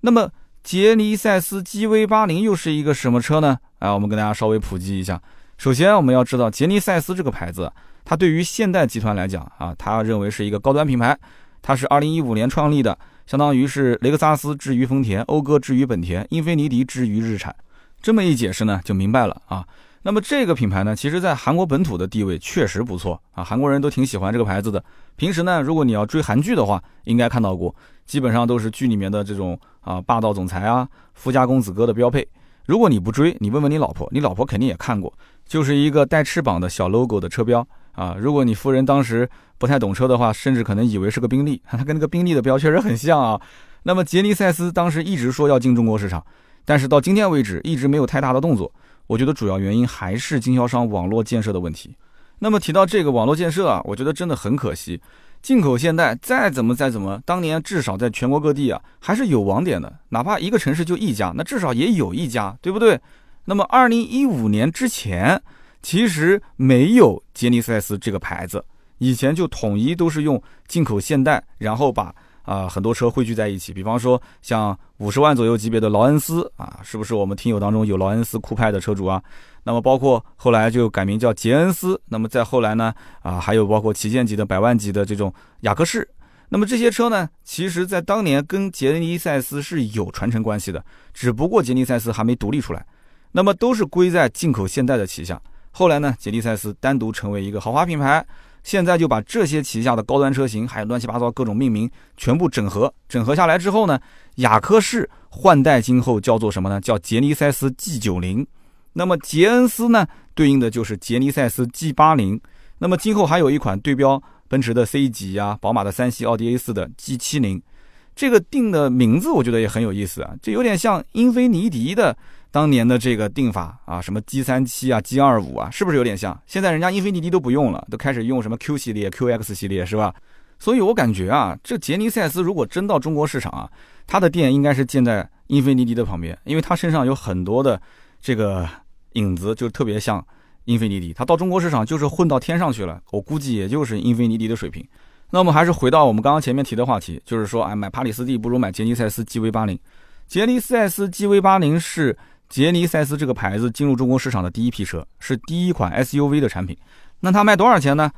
A: 那么杰尼赛斯 GV 八零又是一个什么车呢？啊，我们跟大家稍微普及一下。首先我们要知道杰尼赛斯这个牌子，它对于现代集团来讲啊，他认为是一个高端品牌。它是二零一五年创立的，相当于是雷克萨斯至于丰田，讴歌至于本田，英菲尼迪至于日产。这么一解释呢，就明白了啊。那么这个品牌呢，其实在韩国本土的地位确实不错啊，韩国人都挺喜欢这个牌子的。平时呢，如果你要追韩剧的话，应该看到过，基本上都是剧里面的这种啊霸道总裁啊、富家公子哥的标配。如果你不追，你问问你老婆，你老婆肯定也看过，就是一个带翅膀的小 logo 的车标啊。如果你夫人当时不太懂车的话，甚至可能以为是个宾利，它跟那个宾利的标确实很像啊。那么杰尼赛斯当时一直说要进中国市场，但是到今天为止一直没有太大的动作。我觉得主要原因还是经销商网络建设的问题。那么提到这个网络建设啊，我觉得真的很可惜。进口现代再怎么再怎么，当年至少在全国各地啊还是有网点的，哪怕一个城市就一家，那至少也有一家，对不对？那么二零一五年之前，其实没有杰尼赛斯这个牌子，以前就统一都是用进口现代，然后把。啊，很多车汇聚在一起，比方说像五十万左右级别的劳恩斯啊，是不是我们听友当中有劳恩斯酷派的车主啊？那么包括后来就改名叫杰恩斯，那么再后来呢，啊，还有包括旗舰级的百万级的这种雅克士，那么这些车呢，其实在当年跟杰尼赛斯是有传承关系的，只不过杰尼赛斯还没独立出来，那么都是归在进口现代的旗下。后来呢，杰尼赛斯单独成为一个豪华品牌。现在就把这些旗下的高端车型，还有乱七八糟各种命名全部整合，整合下来之后呢，雅科士换代今后叫做什么呢？叫杰尼赛斯 G 九零。那么杰恩斯呢，对应的就是杰尼赛斯 G 八零。那么今后还有一款对标奔驰的 C 级啊，宝马的三系、奥迪 A 四的 G 七零。这个定的名字我觉得也很有意思啊，这有点像英菲尼迪的。当年的这个定法啊，什么 G 三七啊，G 二五啊，是不是有点像？现在人家英菲尼迪都不用了，都开始用什么 Q 系列、QX 系列，是吧？所以我感觉啊，这杰尼赛斯如果真到中国市场啊，它的店应该是建在英菲尼迪的旁边，因为它身上有很多的这个影子，就特别像英菲尼迪。它到中国市场就是混到天上去了，我估计也就是英菲尼迪的水平。那我们还是回到我们刚刚前面提的话题，就是说，哎，买帕里斯蒂不如买杰尼赛斯 GV 八零。杰尼赛斯 GV 八零是。杰尼赛斯这个牌子进入中国市场的第一批车是第一款 SUV 的产品，那它卖多少钱呢？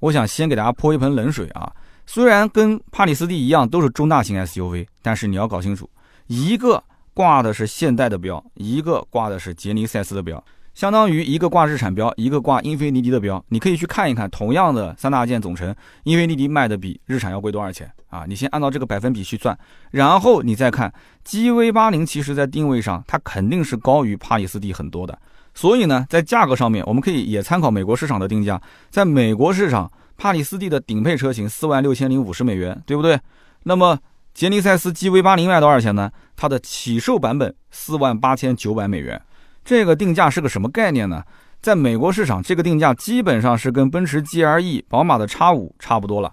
A: 我想先给大家泼一盆冷水啊！虽然跟帕里斯蒂一样都是中大型 SUV，但是你要搞清楚，一个挂的是现代的标，一个挂的是杰尼赛斯的标。相当于一个挂日产标，一个挂英菲尼迪的标，你可以去看一看，同样的三大件总成，英菲尼迪卖的比日产要贵多少钱啊？你先按照这个百分比去算，然后你再看 GV 八零，其实在定位上它肯定是高于帕里斯蒂很多的，所以呢，在价格上面，我们可以也参考美国市场的定价，在美国市场，帕里斯蒂的顶配车型四万六千零五十美元，对不对？那么杰尼赛斯 GV 八零卖多少钱呢？它的起售版本四万八千九百美元。这个定价是个什么概念呢？在美国市场，这个定价基本上是跟奔驰 GLE、宝马的 X5 差不多了。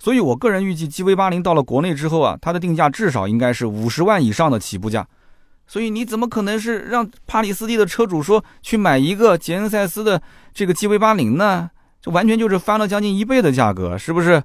A: 所以我个人预计，GV80 到了国内之后啊，它的定价至少应该是五十万以上的起步价。所以你怎么可能是让帕里斯蒂的车主说去买一个捷恩赛斯的这个 GV80 呢？这完全就是翻了将近一倍的价格，是不是？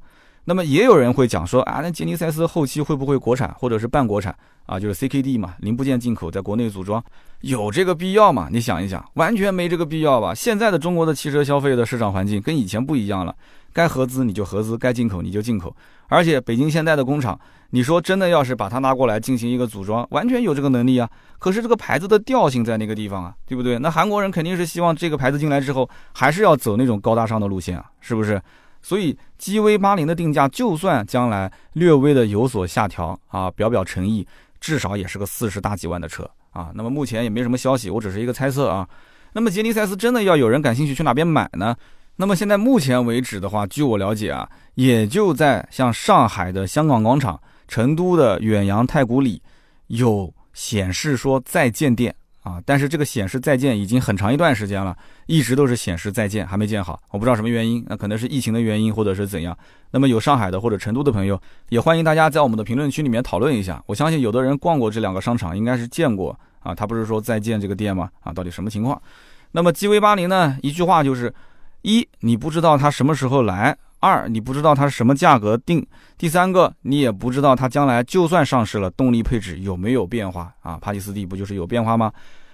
A: 那么也有人会讲说啊，那杰尼赛斯后期会不会国产或者是半国产啊？就是 CKD 嘛，零部件进口在国内组装，有这个必要吗？你想一想，完全没这个必要吧？现在的中国的汽车消费的市场环境跟以前不一样了，该合资你就合资，该进口你就进口。而且北京现代的工厂，你说真的要是把它拿过来进行一个组装，完全有这个能力啊。可是这个牌子的调性在那个地方啊，对不对？那韩国人肯定是希望这个牌子进来之后，还是要走那种高大上的路线啊，是不是？所以，GV 八零的定价，就算将来略微的有所下调啊，表表诚意，至少也是个四十大几万的车啊。那么目前也没什么消息，我只是一个猜测啊。那么杰尼赛斯真的要有人感兴趣去哪边买呢？那么现在目前为止的话，据我了解啊，也就在像上海的香港广场、成都的远洋太古里有显示说在建店。啊！但是这个显示在建已经很长一段时间了，一直都是显示在建，还没建好。我不知道什么原因，那可能是疫情的原因，或者是怎样。那么有上海的或者成都的朋友，也欢迎大家在我们的评论区里面讨论一下。我相信有的人逛过这两个商场，应该是见过啊。他不是说在建这个店吗？啊，到底什么情况？那么 G V 八零呢，一句话就是：一，你不知道它什么时候来；二，你不知道它是什么价格定；第三个，你也不知道它将来就算上市了，动力配置有没有变化啊？帕蒂斯蒂不就是有变化吗？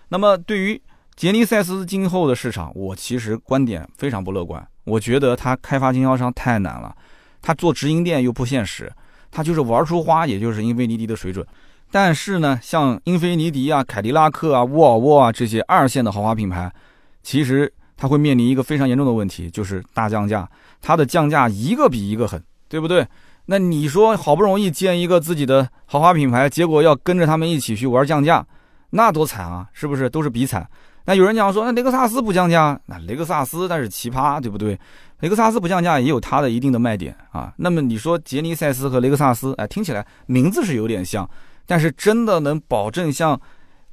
A: 那么对于杰尼赛斯今后的市场，我其实观点非常不乐观。我觉得它开发经销商太难了，它做直营店又不现实，它就是玩出花，也就是英菲尼迪的水准。但是呢，像英菲尼迪啊、凯迪拉克啊、沃尔沃啊这些二线的豪华品牌，其实它会面临一个非常严重的问题，就是大降价。它的降价一个比一个狠，对不对？那你说好不容易建一个自己的豪华品牌，结果要跟着他们一起去玩降价，那多惨啊！是不是？都是比惨。那有人讲说，那雷克萨斯不降价，那雷克萨斯那是奇葩，对不对？雷克萨斯不降价也有它的一定的卖点啊。那么你说杰尼赛斯和雷克萨斯，哎，听起来名字是有点像，但是真的能保证像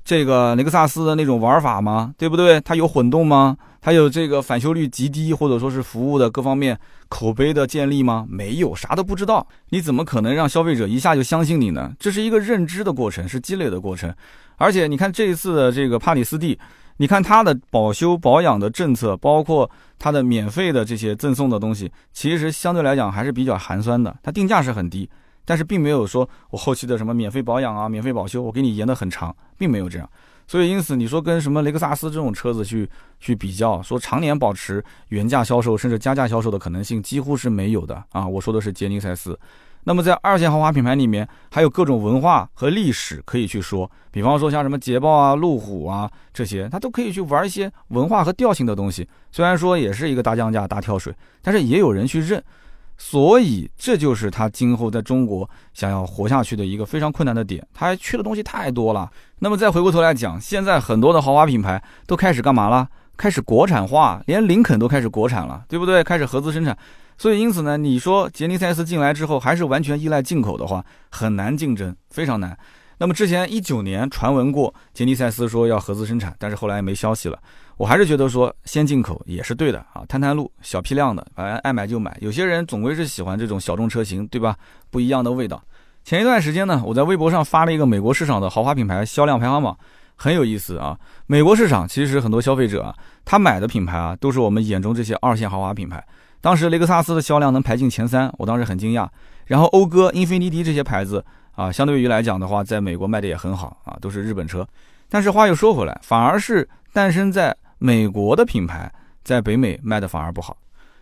A: 这个雷克萨斯的那种玩法吗？对不对？它有混动吗？它有这个返修率极低，或者说是服务的各方面口碑的建立吗？没有，啥都不知道。你怎么可能让消费者一下就相信你呢？这是一个认知的过程，是积累的过程。而且你看这一次的这个帕里斯蒂。你看它的保修保养的政策，包括它的免费的这些赠送的东西，其实相对来讲还是比较寒酸的。它定价是很低，但是并没有说我后期的什么免费保养啊、免费保修，我给你延得很长，并没有这样。所以因此你说跟什么雷克萨斯这种车子去去比较，说常年保持原价销售甚至加价销售的可能性几乎是没有的啊！我说的是杰尼赛斯。那么在二线豪华品牌里面，还有各种文化和历史可以去说，比方说像什么捷豹啊、路虎啊这些，它都可以去玩一些文化和调性的东西。虽然说也是一个大降价、大跳水，但是也有人去认，所以这就是它今后在中国想要活下去的一个非常困难的点。它缺的东西太多了。那么再回过头来讲，现在很多的豪华品牌都开始干嘛了？开始国产化，连林肯都开始国产了，对不对？开始合资生产。所以，因此呢，你说杰尼赛斯进来之后还是完全依赖进口的话，很难竞争，非常难。那么之前一九年传闻过杰尼赛斯说要合资生产，但是后来没消息了。我还是觉得说先进口也是对的啊，探探路小批量的，反正爱买就买。有些人总归是喜欢这种小众车型，对吧？不一样的味道。前一段时间呢，我在微博上发了一个美国市场的豪华品牌销量排行榜，很有意思啊。美国市场其实很多消费者啊，他买的品牌啊，都是我们眼中这些二线豪华品牌。当时雷克萨斯的销量能排进前三，我当时很惊讶。然后讴歌、英菲尼迪这些牌子啊，相对于来讲的话，在美国卖的也很好啊，都是日本车。但是话又说回来，反而是诞生在美国的品牌，在北美卖的反而不好。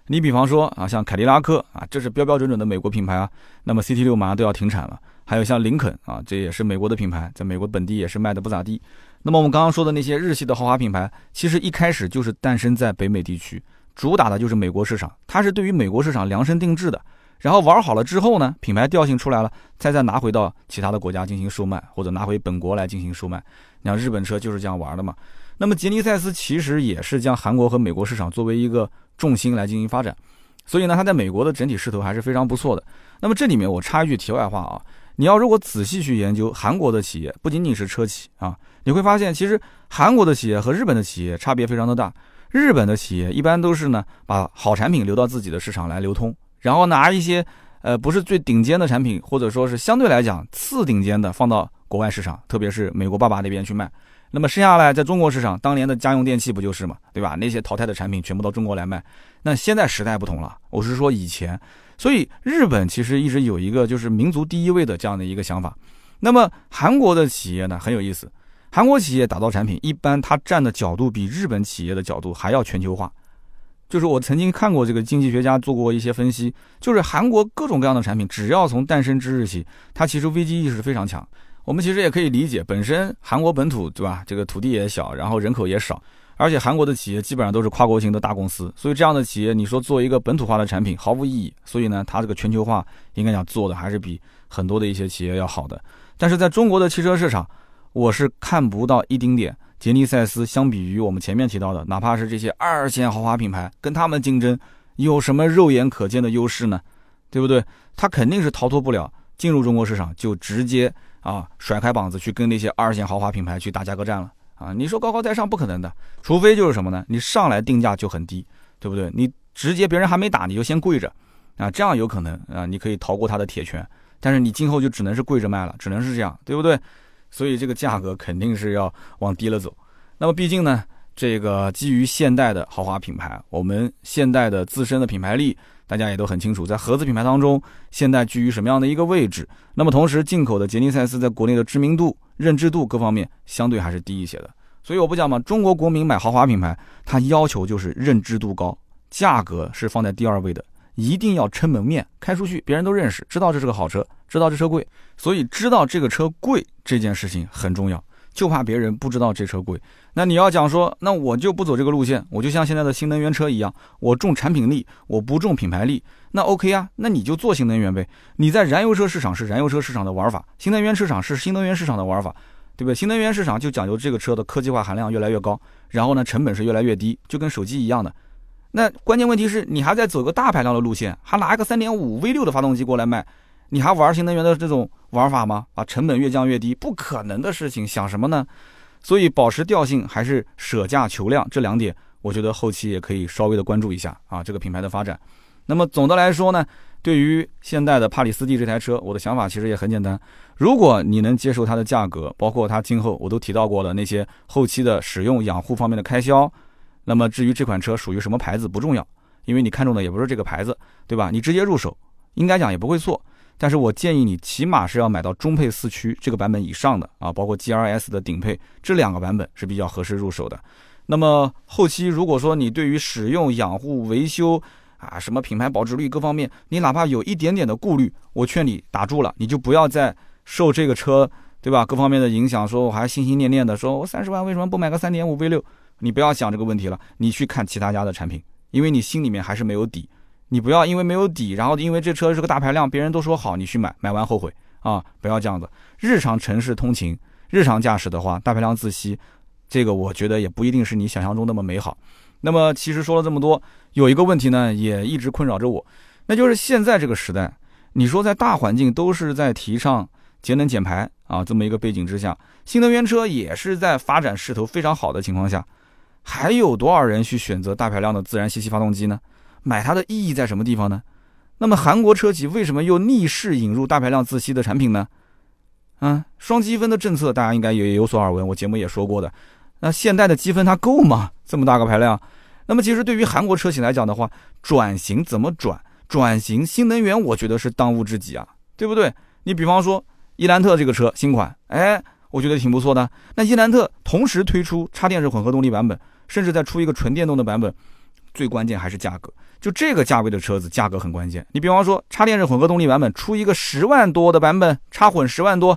A: 你比方说啊，像凯迪拉克啊，这是标标准准的美国品牌啊，那么 CT 六马上都要停产了。还有像林肯啊，这也是美国的品牌，在美国本地也是卖的不咋地。那么我们刚刚说的那些日系的豪华品牌，其实一开始就是诞生在北美地区。主打的就是美国市场，它是对于美国市场量身定制的。然后玩好了之后呢，品牌调性出来了，再再拿回到其他的国家进行售卖，或者拿回本国来进行售卖。你像日本车就是这样玩的嘛。那么杰尼赛斯其实也是将韩国和美国市场作为一个重心来进行发展，所以呢，它在美国的整体势头还是非常不错的。那么这里面我插一句题外话啊，你要如果仔细去研究韩国的企业，不仅仅是车企啊，你会发现其实韩国的企业和日本的企业差别非常的大。日本的企业一般都是呢，把好产品留到自己的市场来流通，然后拿一些呃不是最顶尖的产品，或者说是相对来讲次顶尖的放到国外市场，特别是美国爸爸那边去卖。那么剩下来在中国市场，当年的家用电器不就是嘛，对吧？那些淘汰的产品全部到中国来卖。那现在时代不同了，我是说以前，所以日本其实一直有一个就是民族第一位的这样的一个想法。那么韩国的企业呢很有意思。韩国企业打造产品，一般它站的角度比日本企业的角度还要全球化。就是我曾经看过这个经济学家做过一些分析，就是韩国各种各样的产品，只要从诞生之日起，它其实危机意识非常强。我们其实也可以理解，本身韩国本土对吧，这个土地也小，然后人口也少，而且韩国的企业基本上都是跨国型的大公司，所以这样的企业，你说做一个本土化的产品毫无意义。所以呢，它这个全球化应该讲做的还是比很多的一些企业要好的。但是在中国的汽车市场，我是看不到一丁点杰尼赛斯相比于我们前面提到的，哪怕是这些二线豪华品牌，跟他们竞争有什么肉眼可见的优势呢？对不对？他肯定是逃脱不了进入中国市场就直接啊甩开膀子去跟那些二线豪华品牌去打价格战了啊！你说高高在上不可能的，除非就是什么呢？你上来定价就很低，对不对？你直接别人还没打你就先跪着啊，这样有可能啊，你可以逃过他的铁拳，但是你今后就只能是跪着卖了，只能是这样，对不对？所以这个价格肯定是要往低了走。那么毕竟呢，这个基于现代的豪华品牌，我们现代的自身的品牌力，大家也都很清楚，在合资品牌当中，现代居于什么样的一个位置？那么同时，进口的杰尼赛斯在国内的知名度、认知度各方面相对还是低一些的。所以我不讲嘛，中国国民买豪华品牌，他要求就是认知度高，价格是放在第二位的，一定要撑门面，开出去别人都认识，知道这是个好车，知道这车贵，所以知道这个车贵这件事情很重要。就怕别人不知道这车贵，那你要讲说，那我就不走这个路线，我就像现在的新能源车一样，我重产品力，我不重品牌力，那 OK 啊，那你就做新能源呗。你在燃油车市场是燃油车市场的玩法，新能源市场是新能源市场的玩法，对不对？新能源市场就讲究这个车的科技化含量越来越高，然后呢，成本是越来越低，就跟手机一样的。那关键问题是你还在走个大排量的路线，还拿一个三点五 V 六的发动机过来卖。你还玩新能源的这种玩法吗？啊，成本越降越低，不可能的事情，想什么呢？所以保持调性还是舍价求量这两点，我觉得后期也可以稍微的关注一下啊，这个品牌的发展。那么总的来说呢，对于现代的帕里斯蒂这台车，我的想法其实也很简单：如果你能接受它的价格，包括它今后我都提到过的那些后期的使用养护方面的开销，那么至于这款车属于什么牌子不重要，因为你看中的也不是这个牌子，对吧？你直接入手，应该讲也不会错。但是我建议你起码是要买到中配四驱这个版本以上的啊，包括 G R S 的顶配这两个版本是比较合适入手的。那么后期如果说你对于使用、养护、维修啊，什么品牌保值率各方面，你哪怕有一点点的顾虑，我劝你打住了，你就不要再受这个车对吧各方面的影响，说我还心心念念的说我三十万为什么不买个三点五 V 六？你不要想这个问题了，你去看其他家的产品，因为你心里面还是没有底。你不要因为没有底，然后因为这车是个大排量，别人都说好，你去买，买完后悔啊！不要这样子。日常城市通勤、日常驾驶的话，大排量自吸，这个我觉得也不一定是你想象中那么美好。那么其实说了这么多，有一个问题呢，也一直困扰着我，那就是现在这个时代，你说在大环境都是在提倡节能减排啊这么一个背景之下，新能源车也是在发展势头非常好的情况下，还有多少人去选择大排量的自然吸气发动机呢？买它的意义在什么地方呢？那么韩国车企为什么又逆势引入大排量自吸的产品呢？啊，双积分的政策大家应该也有所耳闻，我节目也说过的。那现代的积分它够吗？这么大个排量？那么其实对于韩国车企来讲的话，转型怎么转？转型新能源，我觉得是当务之急啊，对不对？你比方说伊兰特这个车新款，哎，我觉得挺不错的。那伊兰特同时推出插电式混合动力版本，甚至再出一个纯电动的版本，最关键还是价格。就这个价位的车子，价格很关键。你比方说，插电式混合动力版本出一个十万多的版本，插混十万多，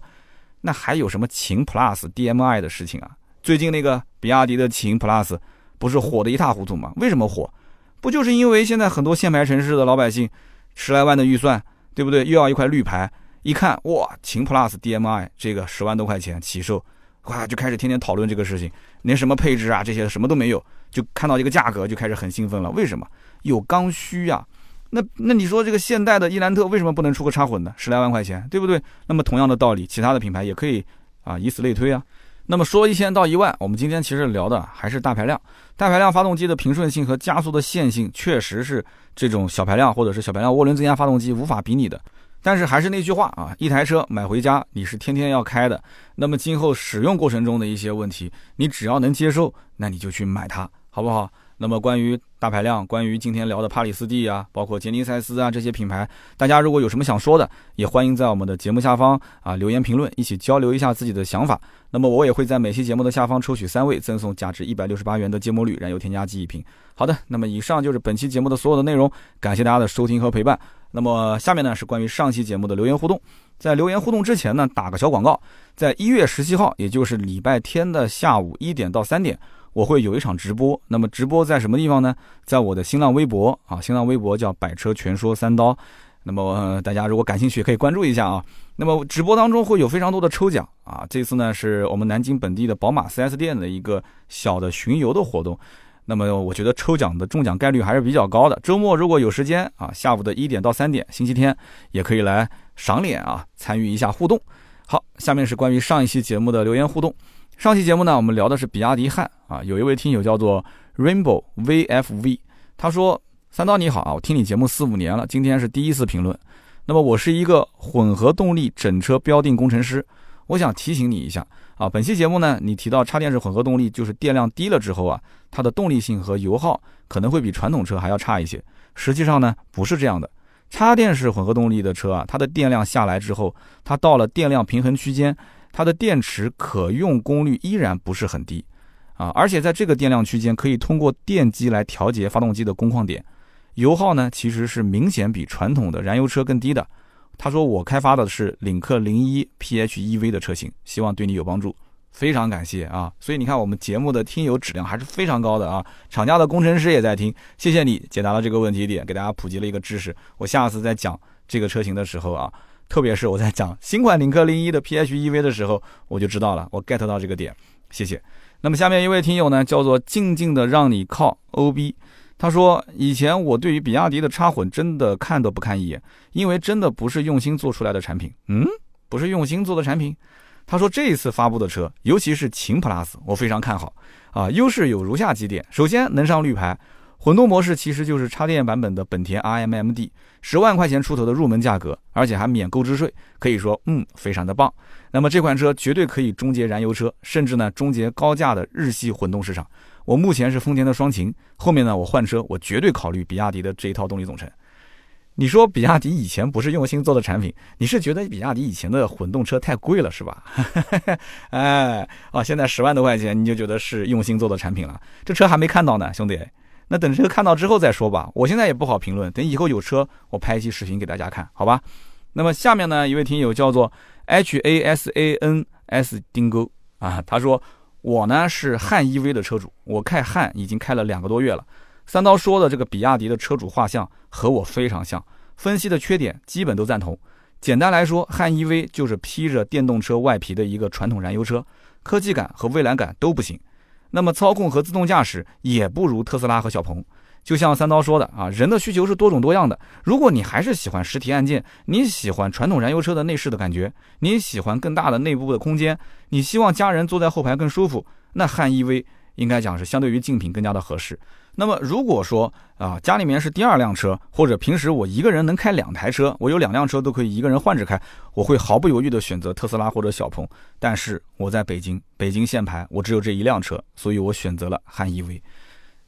A: 那还有什么秦 Plus DMI 的事情啊？最近那个比亚迪的秦 Plus 不是火的一塌糊涂吗？为什么火？不就是因为现在很多限牌城市的老百姓，十来万的预算，对不对？又要一块绿牌，一看哇，秦 Plus DMI 这个十万多块钱起售，哇，就开始天天讨论这个事情，连什么配置啊这些什么都没有，就看到这个价格就开始很兴奋了。为什么？有刚需呀，那那你说这个现代的伊兰特为什么不能出个插混呢十来万块钱，对不对？那么同样的道理，其他的品牌也可以啊，以此类推啊。那么说一千到一万，我们今天其实聊的还是大排量，大排量发动机的平顺性和加速的线性，确实是这种小排量或者是小排量涡轮增压发动机无法比拟的。但是还是那句话啊，一台车买回家你是天天要开的，那么今后使用过程中的一些问题，你只要能接受，那你就去买它，好不好？那么关于大排量，关于今天聊的帕里斯蒂啊，包括杰尼赛斯啊这些品牌，大家如果有什么想说的，也欢迎在我们的节目下方啊留言评论，一起交流一下自己的想法。那么我也会在每期节目的下方抽取三位，赠送价值一百六十八元的芥末绿燃油添加剂一瓶。好的，那么以上就是本期节目的所有的内容，感谢大家的收听和陪伴。那么下面呢是关于上期节目的留言互动，在留言互动之前呢，打个小广告，在一月十七号，也就是礼拜天的下午一点到三点。我会有一场直播，那么直播在什么地方呢？在我的新浪微博啊，新浪微博叫“百车全说三刀”。那么大家如果感兴趣，可以关注一下啊。那么直播当中会有非常多的抽奖啊。这次呢是我们南京本地的宝马 4S 店的一个小的巡游的活动。那么我觉得抽奖的中奖概率还是比较高的。周末如果有时间啊，下午的一点到三点，星期天也可以来赏脸啊，参与一下互动。好，下面是关于上一期节目的留言互动。上期节目呢，我们聊的是比亚迪汉啊，有一位听友叫做 Rainbow VFV，他说：“三刀你好啊，我听你节目四五年了，今天是第一次评论。那么我是一个混合动力整车标定工程师，我想提醒你一下啊，本期节目呢，你提到插电式混合动力，就是电量低了之后啊，它的动力性和油耗可能会比传统车还要差一些。实际上呢，不是这样的。插电式混合动力的车啊，它的电量下来之后，它到了电量平衡区间，它的电池可用功率依然不是很低啊，而且在这个电量区间，可以通过电机来调节发动机的工况点。油耗呢，其实是明显比传统的燃油车更低的。他说我开发的是领克零一 PHEV 的车型，希望对你有帮助，非常感谢啊！所以你看我们节目的听友质量还是非常高的啊，厂家的工程师也在听，谢谢你解答了这个问题点，给大家普及了一个知识。我下次再讲这个车型的时候啊，特别是我在讲新款领克零一的 PHEV 的时候，我就知道了，我 get 到这个点，谢谢。那么下面一位听友呢，叫做静静的让你靠 OB。他说：“以前我对于比亚迪的插混真的看都不看一眼，因为真的不是用心做出来的产品。嗯，不是用心做的产品。”他说：“这一次发布的车，尤其是秦 PLUS，我非常看好。啊，优势有如下几点：首先能上绿牌，混动模式其实就是插电版本的本田 iMMD，十万块钱出头的入门价格，而且还免购置税，可以说，嗯，非常的棒。那么这款车绝对可以终结燃油车，甚至呢终结高价的日系混动市场。”我目前是丰田的双擎，后面呢我换车，我绝对考虑比亚迪的这一套动力总成。你说比亚迪以前不是用心做的产品，你是觉得比亚迪以前的混动车太贵了是吧？哎，哦，现在十万多块钱你就觉得是用心做的产品了？这车还没看到呢，兄弟，那等车看到之后再说吧。我现在也不好评论，等以后有车我拍一期视频给大家看，好吧？那么下面呢一位听友叫做 H A S A N S 丁沟啊，他说。我呢是汉 EV 的车主，我开汉已经开了两个多月了。三刀说的这个比亚迪的车主画像和我非常像，分析的缺点基本都赞同。简单来说，汉 EV 就是披着电动车外皮的一个传统燃油车，科技感和未来感都不行。那么操控和自动驾驶也不如特斯拉和小鹏。就像三刀说的啊，人的需求是多种多样的。如果你还是喜欢实体按键，你喜欢传统燃油车的内饰的感觉，你喜欢更大的内部的空间，你希望家人坐在后排更舒服，那汉 EV 应该讲是相对于竞品更加的合适。那么如果说啊，家里面是第二辆车，或者平时我一个人能开两台车，我有两辆车都可以一个人换着开，我会毫不犹豫的选择特斯拉或者小鹏。但是我在北京，北京限牌，我只有这一辆车，所以我选择了汉 EV。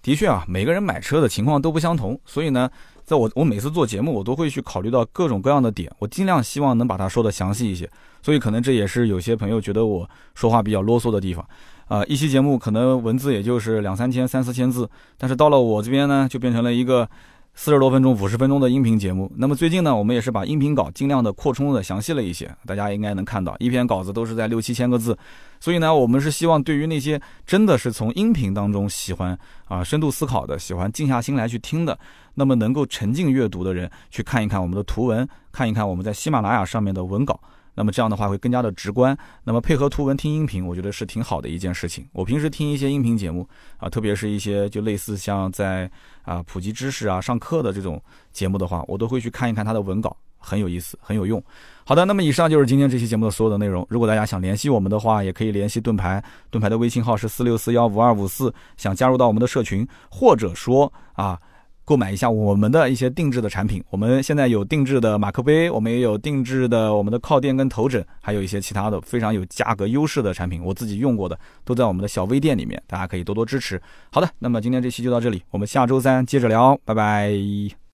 A: 的确啊，每个人买车的情况都不相同，所以呢，在我我每次做节目，我都会去考虑到各种各样的点，我尽量希望能把它说的详细一些。所以可能这也是有些朋友觉得我说话比较啰嗦的地方。啊，一期节目可能文字也就是两三千、三四千字，但是到了我这边呢，就变成了一个。四十多分钟、五十分钟的音频节目。那么最近呢，我们也是把音频稿尽量的扩充的详细了一些，大家应该能看到，一篇稿子都是在六七千个字。所以呢，我们是希望对于那些真的是从音频当中喜欢啊深度思考的，喜欢静下心来去听的，那么能够沉浸阅读的人，去看一看我们的图文，看一看我们在喜马拉雅上面的文稿。那么这样的话会更加的直观。那么配合图文听音频，我觉得是挺好的一件事情。我平时听一些音频节目啊，特别是一些就类似像在啊普及知识啊、上课的这种节目的话，我都会去看一看它的文稿，很有意思，很有用。好的，那么以上就是今天这期节目的所有的内容。如果大家想联系我们的话，也可以联系盾牌，盾牌的微信号是四六四幺五二五四。想加入到我们的社群，或者说啊。购买一下我们的一些定制的产品，我们现在有定制的马克杯，我们也有定制的我们的靠垫跟头枕，还有一些其他的非常有价格优势的产品，我自己用过的都在我们的小微店里面，大家可以多多支持。好的，那么今天这期就到这里，我们下周三接着聊，拜拜。